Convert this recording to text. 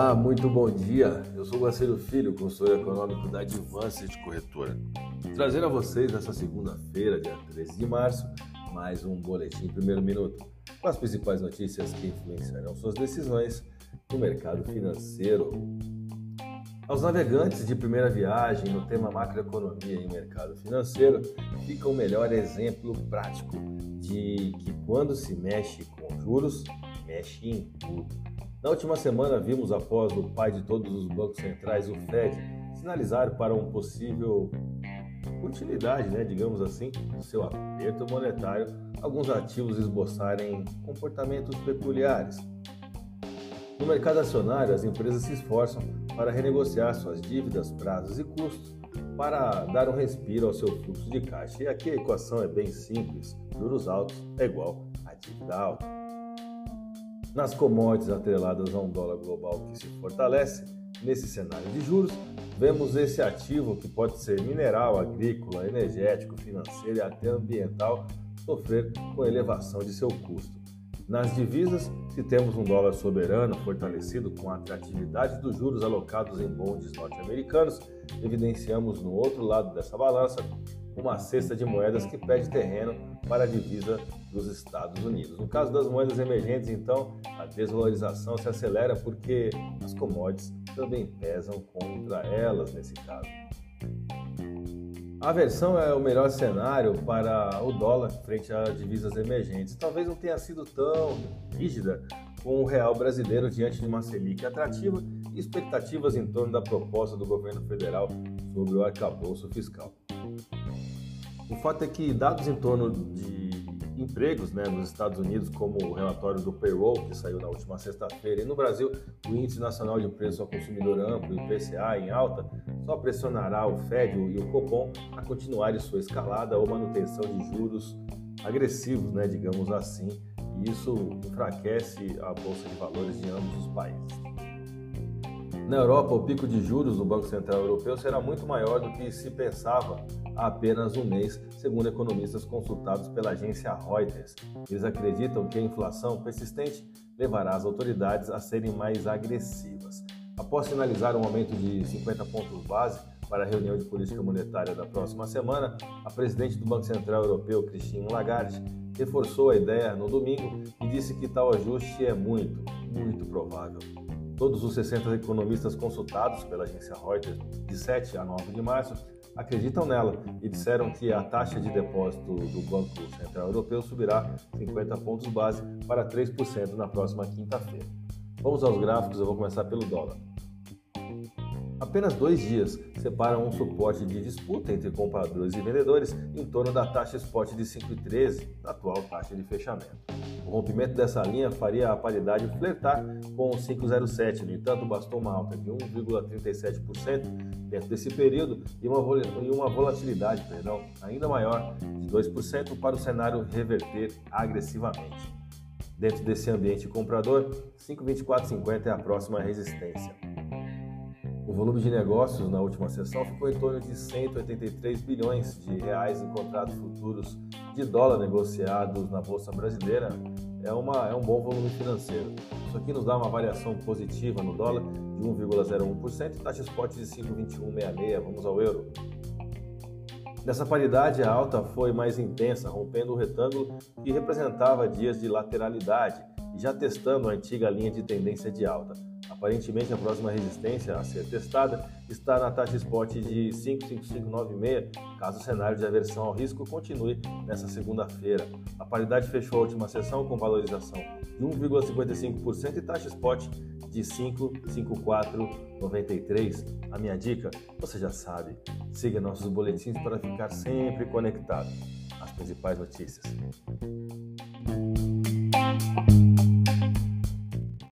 Olá, muito bom dia. Eu sou Marcelo Filho, consultor econômico da Advanced Corretora. Trazer a vocês nessa segunda-feira, dia 13 de março, mais um boletim primeiro minuto com as principais notícias que influenciarão suas decisões no mercado financeiro. Aos navegantes de primeira viagem no tema macroeconomia e mercado financeiro, fica o melhor exemplo prático de que quando se mexe com juros, mexe em tudo na última semana, vimos, após o pai de todos os bancos centrais, o Fed, sinalizar para um possível utilidade, né, digamos assim, do seu aperto monetário, alguns ativos esboçarem comportamentos peculiares. No mercado acionário, as empresas se esforçam para renegociar suas dívidas, prazos e custos para dar um respiro ao seu fluxo de caixa. E aqui a equação é bem simples: juros altos é igual a dívida alta. Nas commodities atreladas a um dólar global que se fortalece, nesse cenário de juros, vemos esse ativo que pode ser mineral, agrícola, energético, financeiro e até ambiental sofrer com elevação de seu custo. Nas divisas, se temos um dólar soberano fortalecido com a atratividade dos juros alocados em bondes norte-americanos, evidenciamos no outro lado dessa balança uma cesta de moedas que pede terreno para a divisa dos Estados Unidos. No caso das moedas emergentes, então, a desvalorização se acelera porque as commodities também pesam contra elas nesse caso. A aversão é o melhor cenário para o dólar frente a divisas emergentes. Talvez não tenha sido tão rígida com o real brasileiro diante de uma Selic atrativa e expectativas em torno da proposta do governo federal sobre o arcabouço fiscal. O fato é que dados em torno de empregos né, nos Estados Unidos, como o relatório do payroll que saiu na última sexta-feira, e no Brasil, o Índice Nacional de Preço ao Consumidor Amplo, IPCA, em alta, só pressionará o Fed e o Copom a continuarem sua escalada ou manutenção de juros agressivos, né, digamos assim, e isso enfraquece a bolsa de valores de ambos os países. Na Europa, o pico de juros do Banco Central Europeu será muito maior do que se pensava há apenas um mês, segundo economistas consultados pela agência Reuters. Eles acreditam que a inflação persistente levará as autoridades a serem mais agressivas. Após sinalizar um aumento de 50 pontos base para a reunião de política monetária da próxima semana, a presidente do Banco Central Europeu, Christine Lagarde, reforçou a ideia no domingo e disse que tal ajuste é muito, muito provável. Todos os 60 economistas consultados pela agência Reuters de 7 a 9 de março acreditam nela e disseram que a taxa de depósito do Banco Central Europeu subirá 50 pontos base para 3% na próxima quinta-feira. Vamos aos gráficos, eu vou começar pelo dólar. Apenas dois dias separam um suporte de disputa entre compradores e vendedores em torno da taxa spot de 5,13, da atual taxa de fechamento. O rompimento dessa linha faria a paridade flertar com 5,07, no entanto, bastou uma alta de 1,37% dentro desse período e uma volatilidade perdão, ainda maior, de 2%, para o cenário reverter agressivamente. Dentro desse ambiente comprador, 5,2450 é a próxima resistência. O volume de negócios na última sessão ficou em torno de 183 bilhões de reais em contratos futuros de dólar negociados na bolsa brasileira. É, uma, é um bom volume financeiro. Isso aqui nos dá uma variação positiva no dólar de 1,01% e taxa spot de 5,2166. Vamos ao euro. Nessa paridade, a alta foi mais intensa, rompendo o retângulo que representava dias de lateralidade e já testando a antiga linha de tendência de alta. Aparentemente, a próxima resistência a ser testada está na taxa spot de 55596, caso o cenário de aversão ao risco continue nessa segunda-feira. A paridade fechou a última sessão com valorização de 1,55% e taxa spot de 55493. A minha dica, você já sabe, siga nossos boletins para ficar sempre conectado às principais notícias.